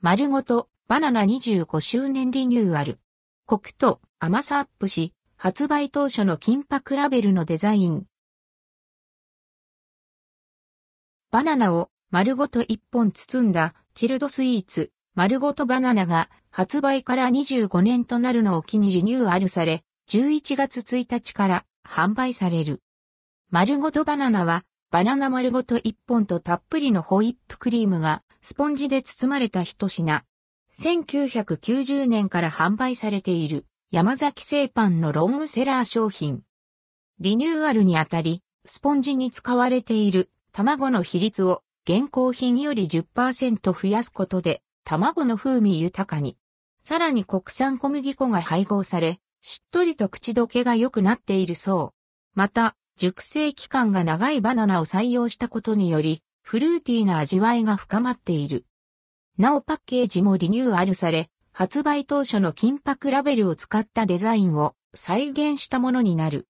丸ごとバナナ25周年リニューアル。コクと甘さアップし、発売当初の金箔ラベルのデザイン。バナナを丸ごと一本包んだチルドスイーツ、丸ごとバナナが発売から25年となるのを機にリニューアルされ、11月1日から販売される。丸ごとバナナは、バナナ丸ごと一本とたっぷりのホイップクリームがスポンジで包まれた一品。1990年から販売されている山崎製パンのロングセラー商品。リニューアルにあたり、スポンジに使われている卵の比率を現行品より10%増やすことで卵の風味豊かに。さらに国産小麦粉が配合され、しっとりと口どけが良くなっているそう。また、熟成期間が長いバナナを採用したことにより、フルーティーな味わいが深まっている。なおパッケージもリニューアルされ、発売当初の金箔ラベルを使ったデザインを再現したものになる。